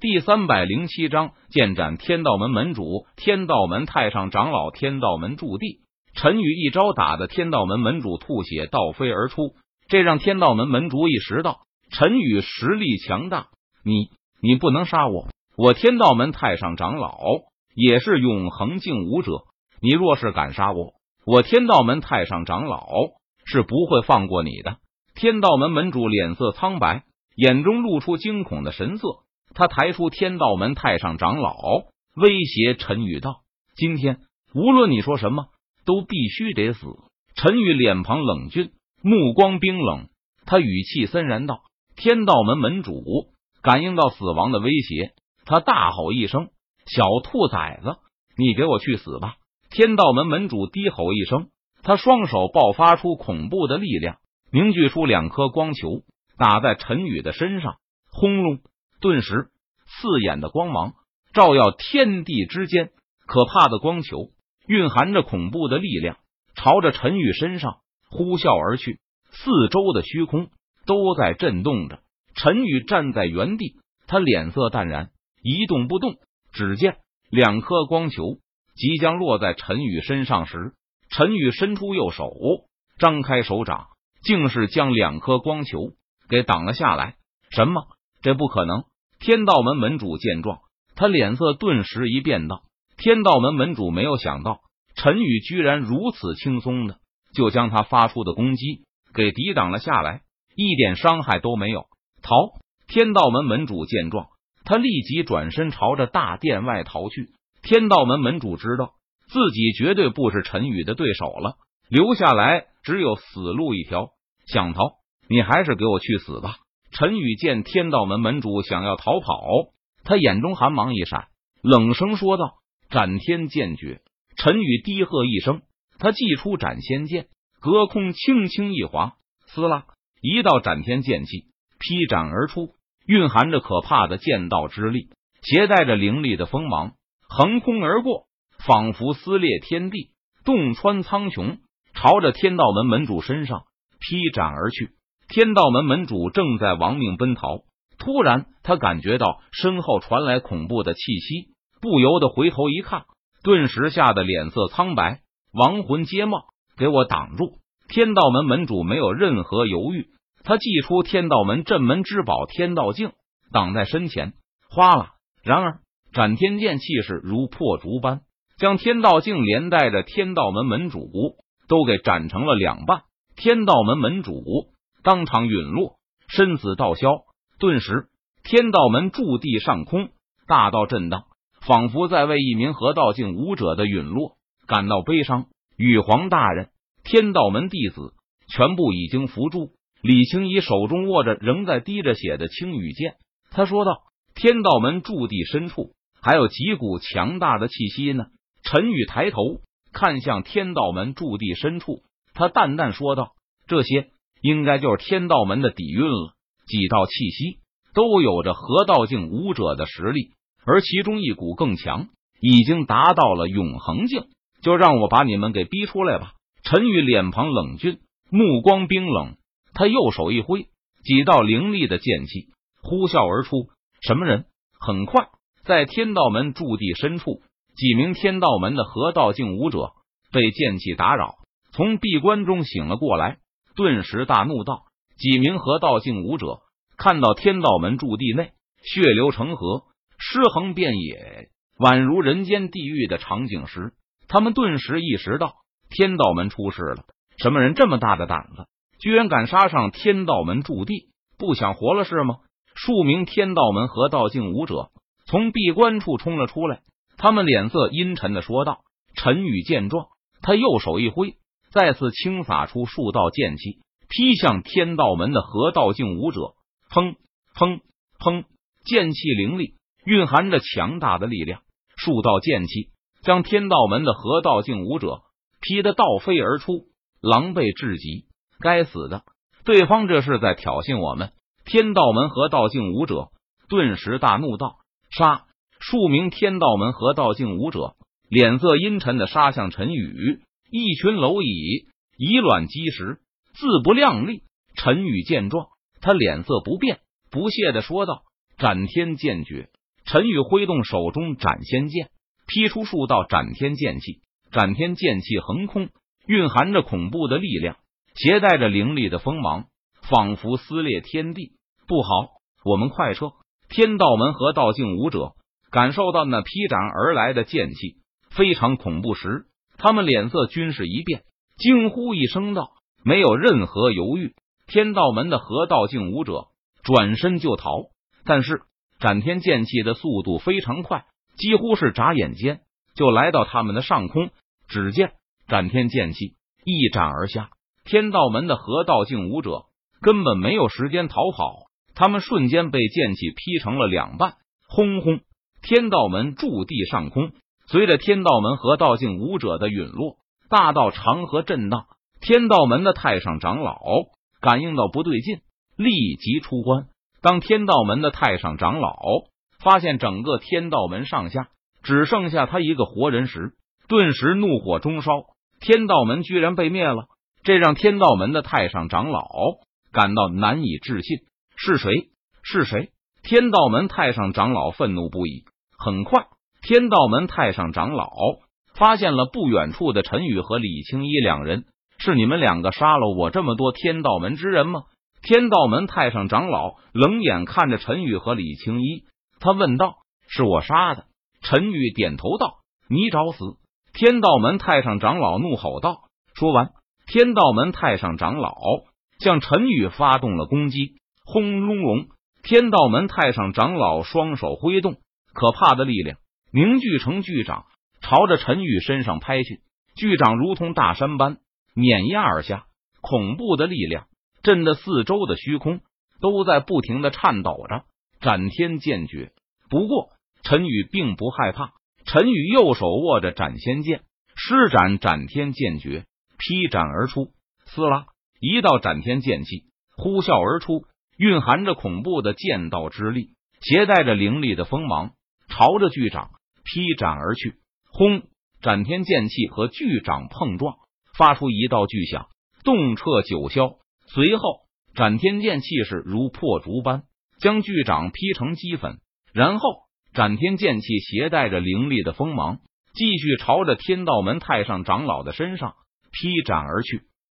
第三百零七章剑斩天道门门主。天道门太上长老，天道门驻地。陈宇一招打的天道门门主吐血倒飞而出，这让天道门门主意识到陈宇实力强大。你你不能杀我，我天道门太上长老也是永恒境武者。你若是敢杀我，我天道门太上长老是不会放过你的。天道门门主脸色苍白，眼中露出惊恐的神色。他抬出天道门太上长老，威胁陈宇道：“今天无论你说什么。”都必须得死！陈宇脸庞冷峻，目光冰冷，他语气森然道：“天道门门主感应到死亡的威胁，他大吼一声：‘小兔崽子，你给我去死吧！’”天道门门主低吼一声，他双手爆发出恐怖的力量，凝聚出两颗光球，打在陈宇的身上，轰隆！顿时，刺眼的光芒照耀天地之间，可怕的光球。蕴含着恐怖的力量，朝着陈宇身上呼啸而去。四周的虚空都在震动着。陈宇站在原地，他脸色淡然，一动不动。只见两颗光球即将落在陈宇身上时，陈宇伸出右手，张开手掌，竟是将两颗光球给挡了下来。什么？这不可能！天道门门主见状，他脸色顿时一变，道。天道门门主没有想到陈宇居然如此轻松的就将他发出的攻击给抵挡了下来，一点伤害都没有。逃！天道门门主见状，他立即转身朝着大殿外逃去。天道门门主知道自己绝对不是陈宇的对手了，留下来只有死路一条。想逃，你还是给我去死吧！陈宇见天道门门主想要逃跑，他眼中寒芒一闪，冷声说道。斩天剑诀，陈宇低喝一声，他祭出斩仙剑，隔空轻轻一划，撕拉，一道斩天剑气劈斩而出，蕴含着可怕的剑道之力，携带着凌厉的锋芒，横空而过，仿佛撕裂天地，洞穿苍穹，朝着天道门门主身上劈斩而去。天道门门主正在亡命奔逃，突然他感觉到身后传来恐怖的气息。不由得回头一看，顿时吓得脸色苍白，亡魂皆冒，给我挡住！天道门门主没有任何犹豫，他祭出天道门镇门之宝天道镜，挡在身前。哗啦！然而斩天剑气势如破竹般，将天道镜连带着天道门门主都给斩成了两半。天道门门主当场陨落，身子道消。顿时，天道门驻地上空大道震荡。仿佛在为一名河道境武者的陨落感到悲伤。羽皇大人，天道门弟子全部已经伏诛。李青衣手中握着仍在滴着血的青羽剑，他说道：“天道门驻地深处还有几股强大的气息呢。”陈宇抬头看向天道门驻地深处，他淡淡说道：“这些应该就是天道门的底蕴了。几道气息都有着河道境武者的实力。”而其中一股更强，已经达到了永恒境，就让我把你们给逼出来吧！陈宇脸庞冷峻，目光冰冷，他右手一挥，几道凌厉的剑气呼啸而出。什么人？很快，在天道门驻地深处，几名天道门的河道境武者被剑气打扰，从闭关中醒了过来，顿时大怒道：“几名河道境武者看到天道门驻地内血流成河。”尸横遍野，宛如人间地狱的场景时，他们顿时意识到天道门出事了。什么人这么大的胆子，居然敢杀上天道门驻地？不想活了是吗？数名天道门河道境武者从闭关处冲了出来，他们脸色阴沉的说道：“陈宇见状，他右手一挥，再次轻洒出数道剑气，劈向天道门的河道境武者。砰砰砰，剑气凌厉。”蕴含着强大的力量，数道剑气将天道门的河道境武者劈得倒飞而出，狼狈至极。该死的，对方这是在挑衅我们！天道门河道境武者顿时大怒道：“杀！”数名天道门河道境武者脸色阴沉的杀向陈宇，一群蝼蚁以卵击石，自不量力。陈宇见状，他脸色不变，不屑的说道：“斩天剑诀。”陈宇挥动手中斩仙剑，劈出数道斩天剑气。斩天剑气横空，蕴含着恐怖的力量，携带着凌厉的锋芒，仿佛撕裂天地。不好，我们快撤！天道门和道境武者感受到那劈斩而来的剑气非常恐怖时，他们脸色均是一变，惊呼一声道：“没有任何犹豫！”天道门的河道境武者转身就逃，但是斩天剑气的速度非常快，几乎是眨眼间就来到他们的上空。只见斩天剑气一斩而下，天道门的河道境武者根本没有时间逃跑，他们瞬间被剑气劈成了两半。轰轰！天道门驻地上空，随着天道门和道境武者的陨落，大道长河震荡。天道门的太上长老感应到不对劲，立即出关。当天道门的太上长老发现整个天道门上下只剩下他一个活人时，顿时怒火中烧，天道门居然被灭了，这让天道门的太上长老感到难以置信。是谁？是谁？天道门太上长老愤怒不已。很快，天道门太上长老发现了不远处的陈宇和李青衣两人。是你们两个杀了我这么多天道门之人吗？天道门太上长老冷眼看着陈宇和李青衣，他问道：“是我杀的？”陈宇点头道：“你找死！”天道门太上长老怒吼道：“说完，天道门太上长老向陈宇发动了攻击。轰隆隆！天道门太上长老双手挥动，可怕的力量凝聚成巨掌，朝着陈宇身上拍去。巨掌如同大山般碾压而下，恐怖的力量震得四周的虚空都在不停的颤抖着。斩天剑诀。不过，陈宇并不害怕。陈宇右手握着斩仙剑，施展斩天剑诀，劈斩而出。撕拉，一道斩天剑气呼啸而出，蕴含着恐怖的剑道之力，携带着凌厉的锋芒，朝着巨掌劈斩而去。轰！斩天剑气和巨掌碰撞，发出一道巨响，动彻九霄。随后，斩天剑气势如破竹般将巨掌劈成齑粉，然后。斩天剑气携带着凌厉的锋芒，继续朝着天道门太上长老的身上劈斩而去。